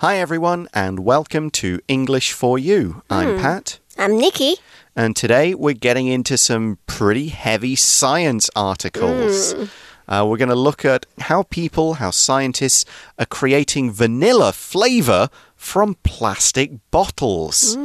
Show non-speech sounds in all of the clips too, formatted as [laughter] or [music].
Hi, everyone, and welcome to English for You. I'm Pat, I'm Nikki. and today we're getting into some pretty heavy science articles. Uh, we're going to look at how people, how scientists are creating vanilla flavor from plastic bottles.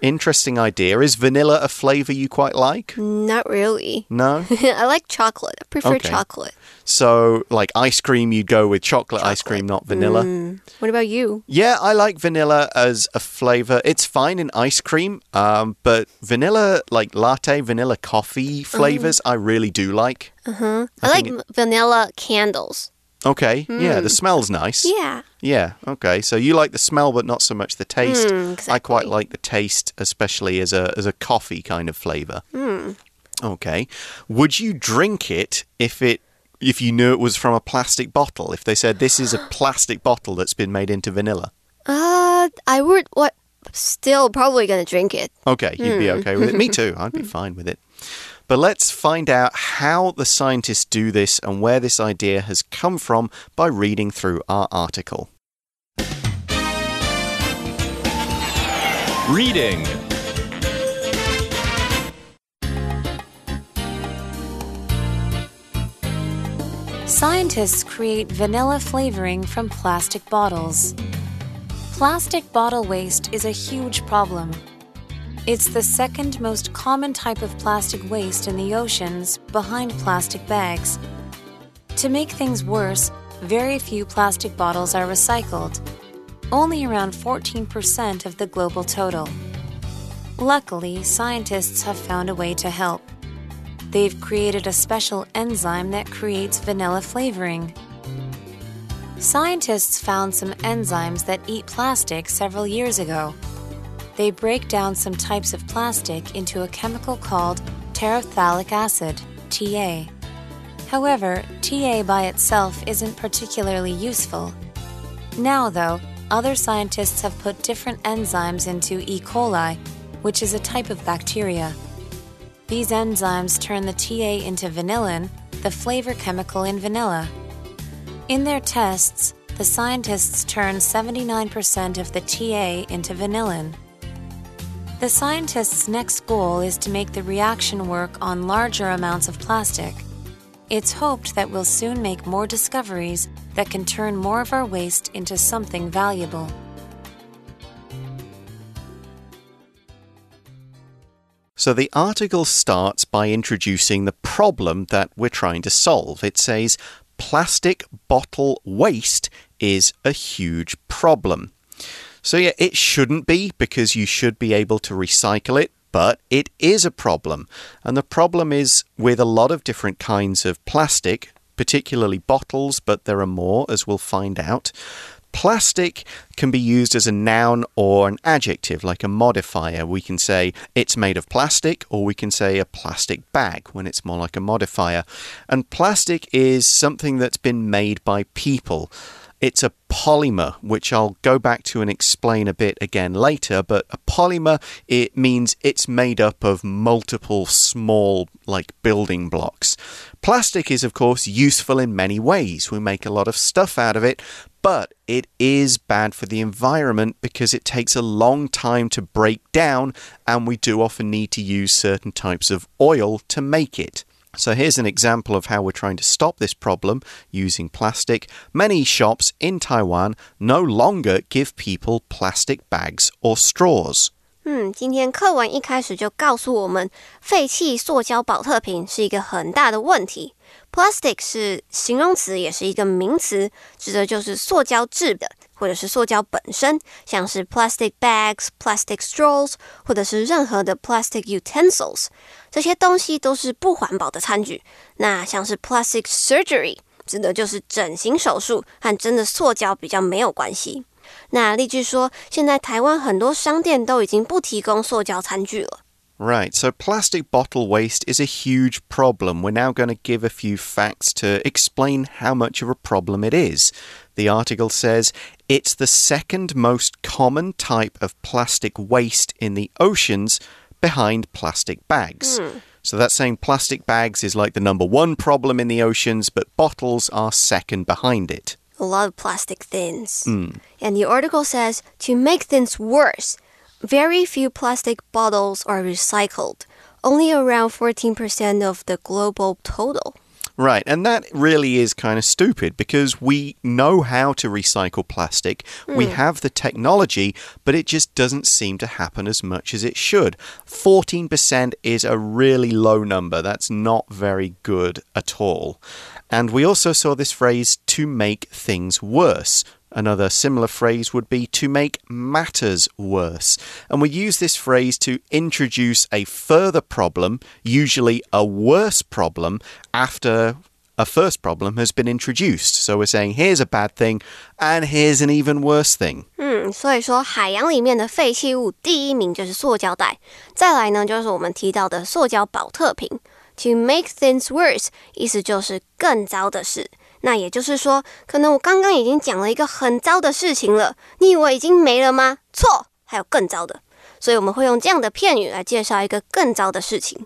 Interesting idea. Is vanilla a flavor you quite like? Not really. No? [laughs] I like chocolate. I prefer Okay. chocolate. So, like ice cream, you'd go with chocolate, ice cream, not vanilla. Mm. What about you? Yeah, I like vanilla as a flavor. It's fine in ice cream, um, but vanilla, like latte, vanilla coffee flavors, I really do like. Uh huh. I, like vanilla candles. Okay, yeah, the smell's nice. Yeah. Yeah, okay. So you like the smell, but not so much the taste. Mm, I quite like the taste, especially as a as a coffee kind of flavor. Hmm. Okay. Would you drink it if it if you knew it was from a plastic bottle? If they said this is a plastic bottle that's been made into vanilla? Uh, I would what still probably gonna drink it. Okay, you'd be Hmm. okay with it. Me [laughs] too. I'd be fine with it. But let's find out how the scientists do this and where this idea has come from by reading through our article. Reading. Scientists create vanilla flavoring from plastic bottles. Plastic bottle waste is a huge problem. It's the second most common type of plastic waste in the oceans, behind plastic bags. To make things worse, very few plastic bottles are recycled, only around 14% of the global total. Luckily, scientists have found a way to help. They've created a special enzyme that creates vanilla flavoring. Scientists found some enzymes that eat plastic several years ago. They break down some types of plastic into a chemical called terephthalic acid, TA. However, TA by itself isn't particularly useful. Now, though, other scientists have put different enzymes into E. coli, which is a type of bacteria. These enzymes turn the TA into vanillin, the flavor chemical in vanilla. In their tests, the scientists turned 79% of the TA into vanillin. The scientists' next goal is to make the reaction work on larger amounts of plastic. It's hoped that we'll soon make more discoveries that can turn more of our waste into something valuable. So the article starts by introducing the problem that we're trying to solve. It says plastic bottle waste is a huge problem. So, yeah, it shouldn't be because you should be able to recycle it, but it is a problem. And the problem is with a lot of different kinds of plastic, particularly bottles, but there are more, as we'll find out. Plastic can be used as a noun or an adjective, like a modifier. We can say it's made of plastic, or we can say a plastic bag when it's more like a modifier. And plastic is something that's been made by people. It's a polymer, which I'll go back to and explain a bit again later. But a polymer, it means it's made up of multiple small, like building blocks. Plastic is, of course, useful in many ways. We make a lot of stuff out of it, but it is bad for the environment because it takes a long time to break down, and we do often need to use certain types of oil to make it. So here's an example of how we're trying to stop this problem using plastic. Many shops in Taiwan no longer give people plastic bags or straws. 嗯，今天课文一开始就告诉我们，废弃塑胶保特瓶是一个很大的问题。Plastic 是形容词，也是一个名词，指的就是塑胶制的， 或者是塑胶本身，像是 plastic bags、plastic straws，或者是任何的 plastic utensils，这些东西都是不环保的餐具。那像是 plastic surgery，指的就是整形手术，和真的塑胶比较没有关系。那例句说，现在台湾很多商店都已经不提供塑胶餐具了。 Right, so plastic bottle waste is a huge problem. We're now going to give a few facts to explain how much of a problem it is. The article says it's the second most common type of plastic waste in the oceans behind plastic bags. Hmm. So that's saying plastic bags is like the number one problem in the oceans, but bottles are second behind it. a lot of plastic things. Hmm. And the article says to make things worse, very few plastic bottles are recycled, only around 14% of the global total. Right, and that really is kind of stupid because we know how to recycle plastic. We hmm. have the technology, but it just doesn't seem to happen as much as it should. 14% is a really low number. That's not very good at all. And we also saw this phrase to make things worse. Another similar phrase would be to make matters worse. And we use this phrase to introduce a further problem, usually a worse problem, after a first problem has been introduced. So we're saying here's a bad thing, and here's an even worse thing. 嗯，所以说海洋里面的废弃物第一名就是塑胶袋，再来呢就是我们提到的塑胶保特瓶。To make things worse，意思就是更糟的事。 那也就是说，可能我刚刚已经讲了一个很糟的事情了，你以为已经没了吗？错，还有更糟的。所以我们会用这样的片语来介绍一个更糟的事情。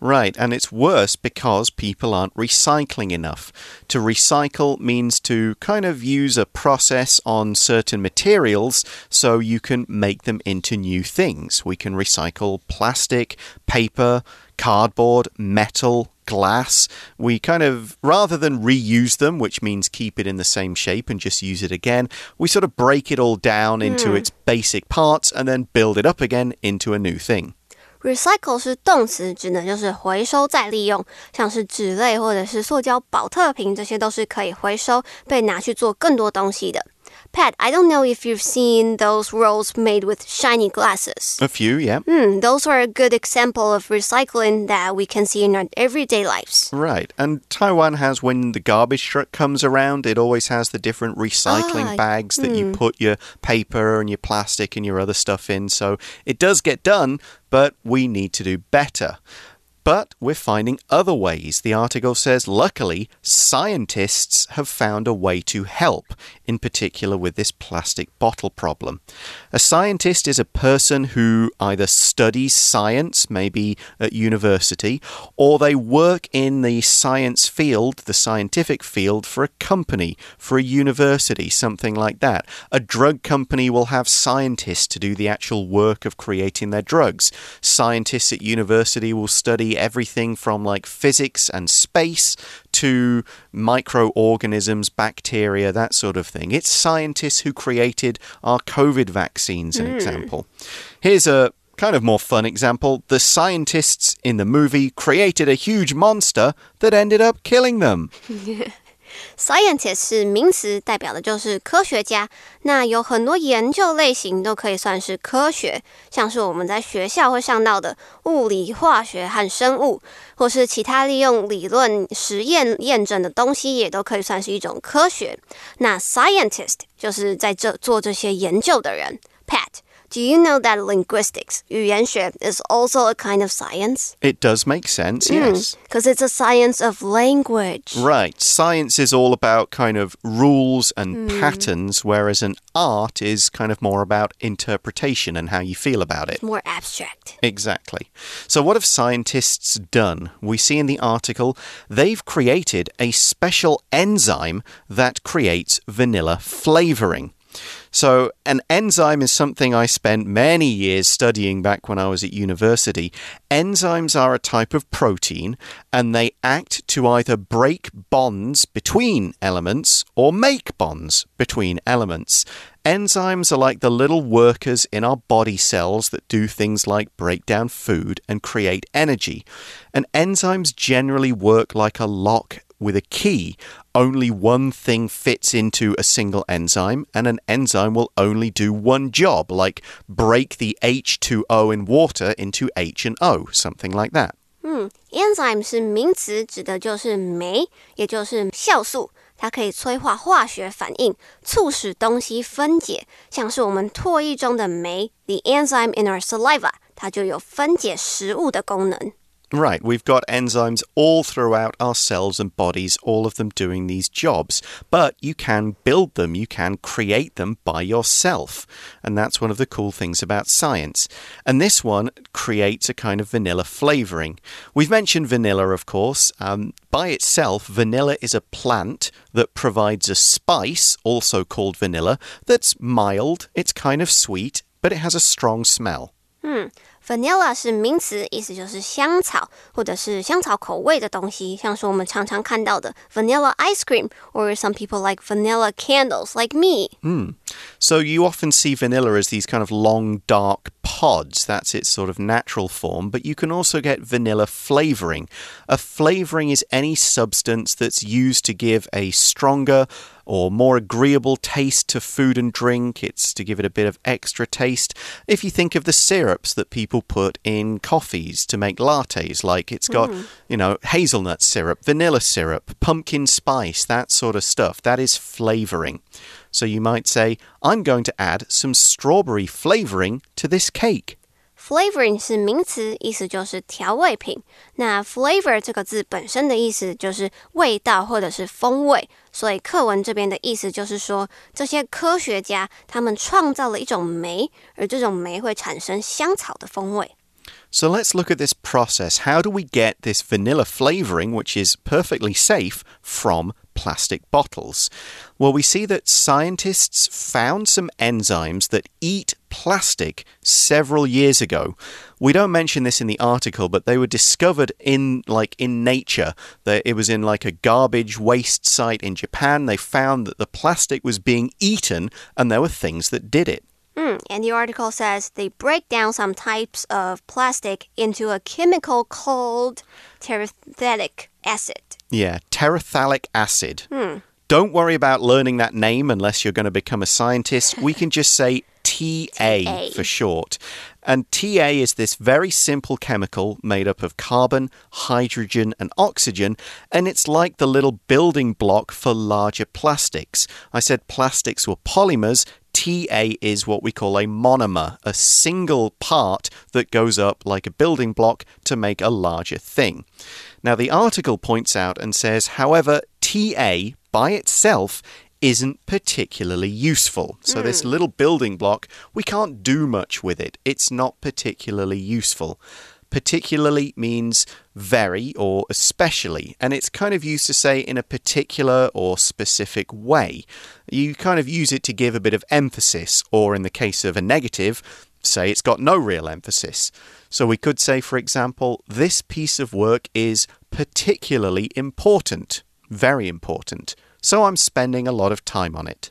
Right, and it's worse because people aren't recycling enough. To recycle means to kind of use a process on certain materials so you can make them into new things. We can recycle plastic, paper, cardboard, metal, glass. We kind of, rather than reuse them, which means keep it in the same shape and just use it again, we sort of break it all down into its basic parts and then build it up again into a new thing. Recycle 是动词，指的就是回收再利用，像是纸类或者是塑胶保特瓶，这些都是可以回收，被拿去做更多东西的。 Pat, I don't know if you've seen those rolls made with shiny glasses. A few, yeah. Hmm, those are a good example of recycling that we can see in our everyday lives. Right. And Taiwan has, when the garbage truck comes around, it always has the different recycling Ah, bags that you put your paper and your plastic and your other stuff in. So it does get done, but we need to do better. But we're finding other ways. The article says, luckily, scientists have found a way to help, in particular with this plastic bottle problem. A scientist is a person who either studies science, maybe at university, or they work in the science field, the scientific field, for a company, for a university, something like that. A drug company will have scientists to do the actual work of creating their drugs. Scientists at university will study everything from like physics and space to microorganisms, bacteria, that sort of thing. It's scientists who created our COVID vaccines, an hmm. example. Here's a kind of more fun example. The scientists in the movie created a huge monster that ended up killing them. [laughs] Scientist 是名词，代表的就是科学家。那有很多研究类型都可以算是科学，像是我们在学校会上到的物理、化学和生物，或是其他利用理论、实验验证的东西，也都可以算是一种科学。那 scientist 就是在这做这些研究的人。Pat。Do you know that linguistics 语言学 is also a kind of science? It does make sense, yes. Because it's a science of language. Right. Science is all about kind of rules and patterns, whereas an art is kind of more about interpretation and how you feel about it. More abstract. Exactly. So, what have scientists done? We see in the article they've created a special enzyme that creates vanilla flavoring. So, an enzyme is something I spent many years studying back when I was at university. Enzymes are a type of protein and they act to either break bonds between elements or make bonds between elements. Enzymes are like the little workers in our body cells that do things like break down food and create energy. And enzymes generally work like a lock with a key Only one thing fits into a single enzyme, and an enzyme will only do one job, like break the H2O in water into H and O, something like that. 嗯，enzyme 是名词，指的就是酶，也就是酵素。它可以催化化学反应，促使东西分解，像是我们唾液中的酶，the enzyme in our saliva，它就有分解食物的功能。 Right, we've got enzymes all throughout our cells and bodies, all of them doing these jobs. But you can build them, you can create them by yourself. And that's one of the cool things about science. And this one creates a kind of vanilla flavoring. We've mentioned vanilla, of course. Um, by itself, vanilla is a plant that provides a spice, also called vanilla, that's mild, it's kind of sweet, but it has a strong smell. Hmm. Vanilla 是名词，意思就是香草或者是香草口味的东西，像是我们常常看到的 vanilla ice cream, or some people like vanilla candles, like me. Mm. So you often see vanilla as these kind of long, dark pods. That's its sort of natural form. But you can also get vanilla flavoring. A flavoring is any substance that's used to give a stronger, or more agreeable taste to food and drink. It's to give it a bit of extra taste. If you think of the syrups that people put in coffees to make lattes, like it's got, mm. you know, hazelnut syrup, vanilla syrup, pumpkin spice, that sort of stuff, that is flavoring. So you might say, I'm going to add some strawberry flavoring to this cake Flavoring 是名词，意思就是调味品。那 flavor 这个字本身的意思就是味道或者是风味，所以课文这边的意思就是说，这些科学家他们创造了一种酶，而这种酶会产生香草的风味。So let's look at this process. How do we get this vanilla flavoring, which is perfectly safe, from plastic bottles? Well, we see that scientists found some enzymes that eat plastic several years ago. We don't mention this in the article, but they were discovered in like in nature. That It was in like a garbage waste site in Japan. They found that the plastic was being eaten and there were things that did it. Mm, and the article says they break down some types of plastic into a chemical called terephthalic acid. Yeah, terephthalic acid. Hmm. Don't worry about learning that name unless you're going to become a scientist. We can just say TA, for short. And TA is this very simple chemical made up of carbon, hydrogen, and oxygen, and it's like the little building block for larger plastics. I said plastics were polymers. TA is what we call a monomer, a single part that goes up like a building block to make a larger thing. Now, the article points out and says, however, TA by itself isn't particularly useful. So, mm. this hmm. little building block, we can't do much with it. It's not particularly useful. Particularly means very or especially, and it's kind of used to say in a particular or specific way. You kind of use it to give a bit of emphasis, or in the case of a negative, say it's got no real emphasis. So we could say, for example, this piece of work is particularly important, very important So I'm spending a lot of time on it.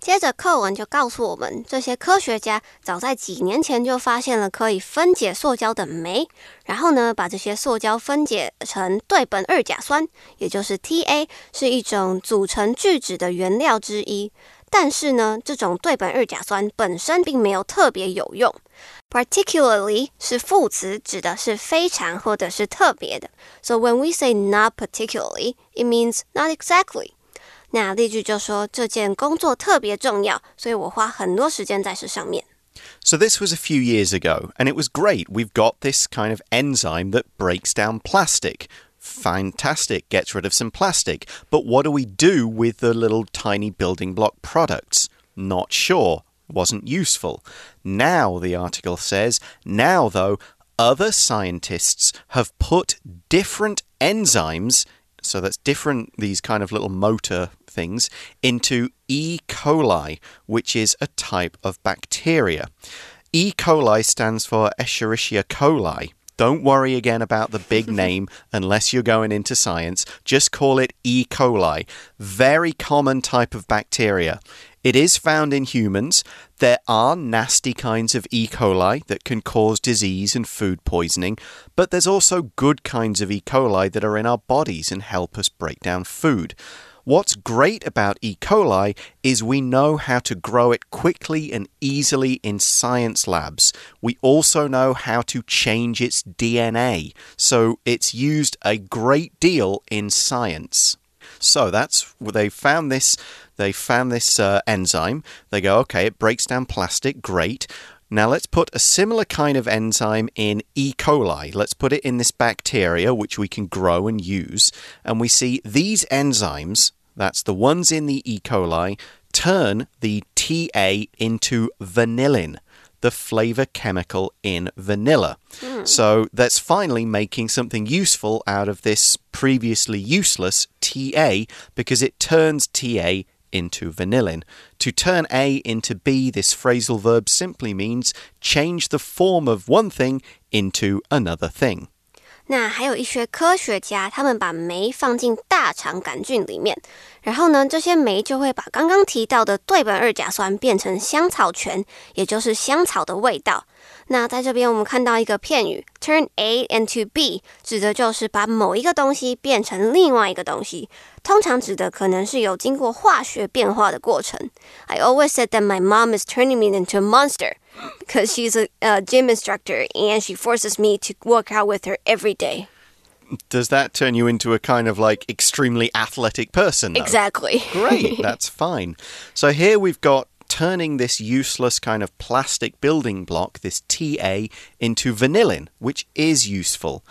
接着课文就告诉我们，这些科学家早在几年前就发现了可以分解塑胶的酶，然后呢，把这些塑胶分解成对苯二甲酸，也就是 TA，是一种组成聚酯的原料之一。但是呢，这种对苯二甲酸本身并没有特别有用。Particularly 是副词，指的是非常或者是特别的。So when we say not particularly, it means not exactly. 那例句就说这件工作特别重要，所以我花很多时间在这上面。So this was a few years ago, and it was great. We've got this kind of enzyme that breaks down plastic. Fantastic, gets rid of some plastic. But what do we do with the little tiny building block products? Not sure. Wasn't useful. Now, the article says, now though, other scientists have put different enzymes so that's different, these kind of little motor things, into E. coli, which is a type of bacteria. E. coli stands for Escherichia coli. Don't worry again about the big [laughs] name unless you're going into science. Just call it E. coli. Very common type of bacteria. It is found in humans. There are nasty kinds of E. coli that can cause disease and food poisoning, but there's also good kinds of E. coli that are in our bodies and help us break down food. What's great about E. coli is we know how to grow it quickly and easily in science labs. We also know how to change its DNA, so it's used a great deal in science. So that's they found this they found this uh, enzyme. They go, okay, it breaks down plastic, great. Now let's put a similar kind of enzyme in E. coli. Let's put it in this bacteria, which we can grow and use. And we see these enzymes, that's the ones in the E. coli, turn the TA into vanillin the flavor chemical in vanilla. Mm. So that's finally making something useful out of this previously useless TA because it turns TA into vanillin. To turn A into B, this phrasal verb simply means change the form of one thing into another thing. 那还有一些科学家，他们把酶放进大肠杆菌里面，然后呢，这些酶就会把刚刚提到的对苯二甲酸变成香草醛，也就是香草的味道。 那在这边我们看到一个片语，turn A into B，指的就是把某一个东西变成另外一个东西，通常指的可能是有经过化学变化的过程。I always said that my mom is turning me into a monster [laughs] because she's a, a gym instructor and she forces me to work out with her every day does that turn you into a kind of like extremely athletic person? Though? Exactly. [laughs] Great, that's fine. So here we've got turning this useless kind of plastic building block, this TA, into vanillin, which is useful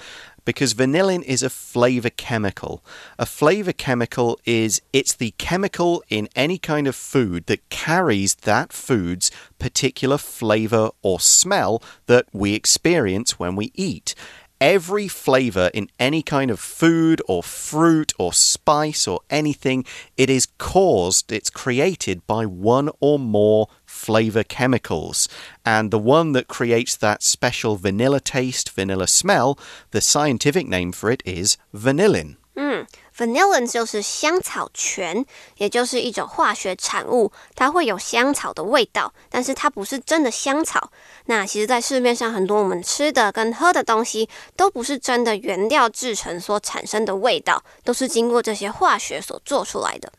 because vanillin is a flavor chemical. A flavor chemical is it's the chemical in any kind of food that carries that food's particular flavor or smell that we experience when we eat every flavor in any kind of food or fruit or spice or anything, it is caused, it's created by one or more flavor chemicals. And the one that creates that special vanilla taste, vanilla smell, the scientific name for it is vanillin. Mm. Vanillin 就是香草醛，也就是一种化学产物，它会有香草的味道，但是它不是真的香草。那其实，在市面上很多我们吃的跟喝的东西，都不是真的原料制成所产生的味道，都是经过这些化学所做出来的。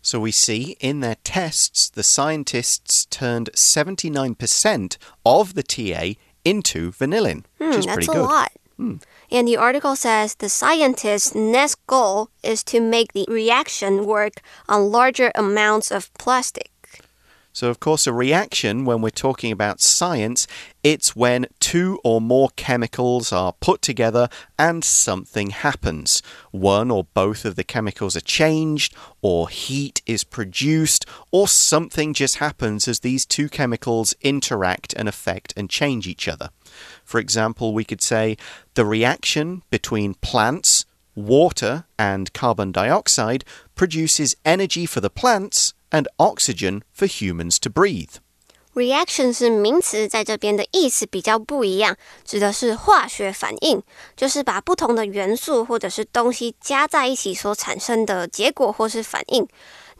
So we see in their tests, the scientists turned 79% of the TA into vanillin, which is pretty good. Lot. Mm. And the article says the scientist's next goal is to make the reaction work on larger amounts of plastic. So, of course, a reaction, when we're talking about science, it's when two or more chemicals are put together and something happens. One or both of the chemicals are changed, or heat is produced, or something just happens as these two chemicals interact and affect and change each other. For example, we could say the reaction between plants, water, and carbon dioxide produces energy for the plants and oxygen for humans to breathe. Reaction 是名词，在这边的意思比较不一样，指的是化学反应，就是把不同的元素或者是东西加在一起所产生的结果或是反应。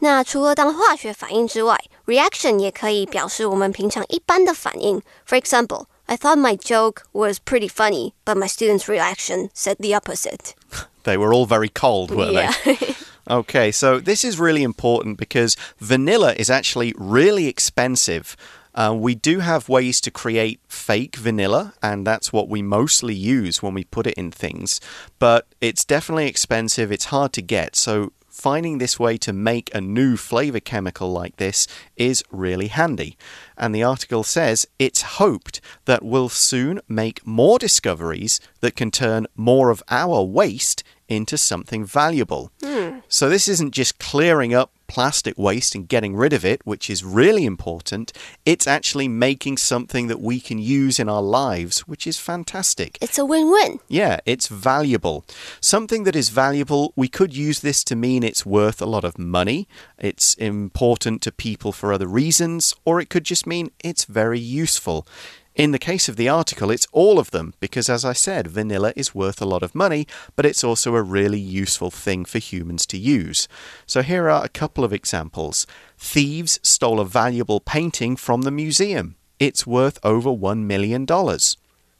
那除了当化学反应之外，reaction 也可以表示我们平常一般的反应。For example, I thought my joke was pretty funny, but my students' reaction said the opposite. [laughs] they were all very cold, were yeah. they? [laughs] okay, so this is really important because vanilla is actually really expensive. Uh, we do have ways to create fake vanilla, and that's what we mostly use when we put it in things. But it's definitely expensive, it's hard to get. So, finding this way to make a new flavor chemical like this is really handy. And the article says it's hoped that we'll soon make more discoveries that can turn more of our waste into something valuable. Mm. So, this isn't just clearing up plastic waste and getting rid of it, which is really important. It's actually making something that we can use in our lives, which is fantastic. It's a win win. Yeah, it's valuable. Something that is valuable, we could use this to mean it's worth a lot of money, it's important to people for other reasons, or it could just mean it's very useful. In the case of the article, it's all of them because, as I said, vanilla is worth a lot of money, but it's also a really useful thing for humans to use. So here are a couple of examples. Thieves stole a valuable painting from the museum. It's worth over $1 million.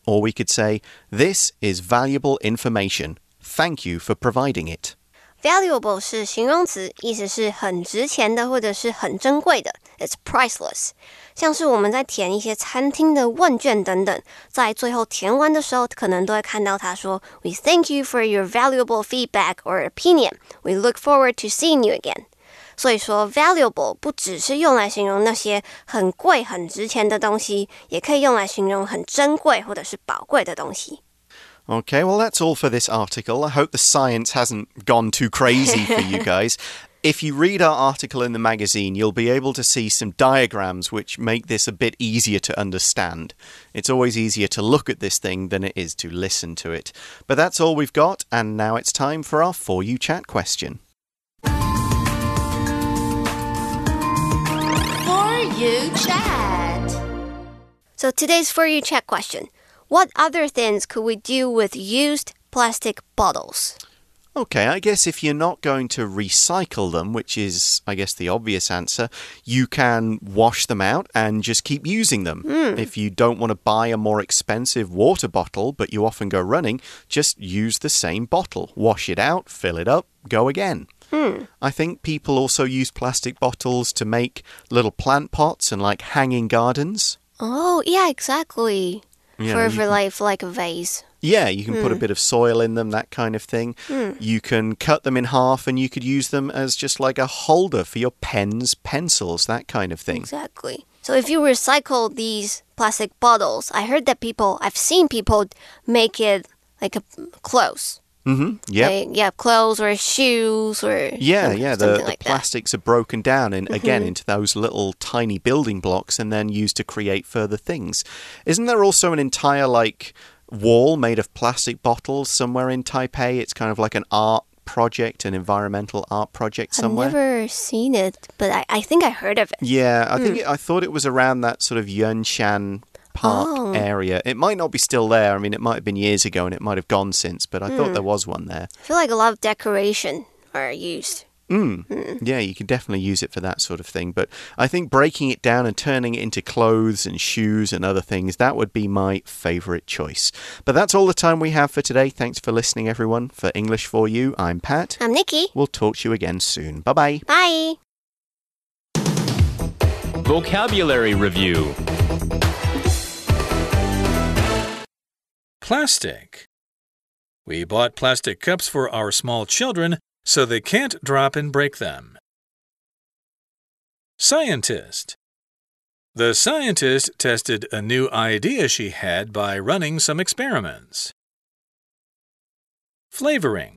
Or we could say, This is valuable information. Thank you for providing it. Valuable 是形容词，意思是很值钱的或者是很珍贵的。It's priceless。 像是我们在填一些餐厅的问卷等等，在最后填完的时候，可能都会看到他说：“We thank you for your valuable feedback or opinion. We look forward to seeing you again.” 所以说，valuable 不只是用来形容那些很贵、很值钱的东西，也可以用来形容很珍贵或者是宝贵的东西。Okay, well, that's all for this article. I hope the science hasn't gone too crazy for you [laughs] guys. If you read our article in the magazine, you'll be able to see some diagrams which make this a bit easier to understand. It's always easier to look at this thing than it is to listen to it. But that's all we've got, and now it's time for our For You Chat question. For You Chat. So today's For You Chat question What other things could we do with used plastic bottles? Okay, I guess if you're not going to recycle them, which is, I guess, the obvious answer, you can wash them out and just keep using them. Hmm. If you don't want to buy a more expensive water bottle, but you often go running, just use the same bottle. Wash it out, fill it up, go again. Hmm. I think people also use plastic bottles to make little plant pots and like hanging gardens. Oh, yeah, exactly. Yeah, for can- like like a vase. Yeah, you can put a hmm. bit of soil in them, that kind of thing. Hmm. You can cut them in half and you could use them as just like a holder for your pens, pencils, that kind of thing. Exactly. So if you recycle these plastic bottles, I heard that people, I've seen people make it like a clothes. Mm-hmm. Yeah. Like, yeah, clothes or shoes or Yeah, yeah. The, the like that. plastics are broken down and again into those little tiny building blocks and then used to create further things. Isn't there also an entire like wall made of plastic bottles somewhere in Taipei? It's kind of like an art project, an environmental art project somewhere. I've never seen it, but I, I think I heard of it. Yeah, I think it, I thought it was around that sort of Yuanshan Park Oh. area. It might not be still there. I mean, it might have been years ago and it might have gone since, but I thought there was one there. I feel like a lot of decoration are used. Mm. Yeah, you can definitely use it for that sort of thing. But I think breaking it down and turning it into clothes and shoes and other things, that would be my favorite choice. But that's all the time we have for today. Thanks for listening, everyone. For English for You, I'm Pat. I'm Nikki. We'll talk to you again soon. Bye bye. Bye. Vocabulary Review Plastic. We bought plastic cups for our small children so they can't drop and break them. Scientist. The scientist tested a new idea she had by running some experiments. Flavoring.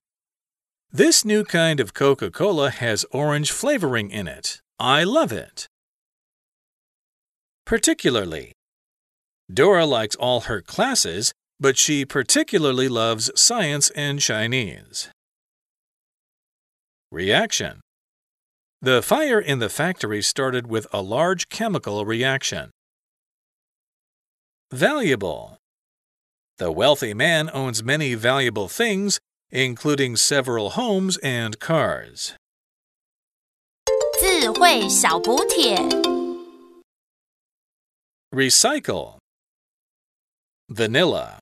This new kind of Coca Cola has orange flavoring in it. I love it. Particularly. Dora likes all her classes, but she particularly loves science and Chinese. Reaction The fire in the factory started with a large chemical reaction. Valuable The wealthy man owns many valuable things, including several homes and cars. 智慧小补帖。 Recycle Vanilla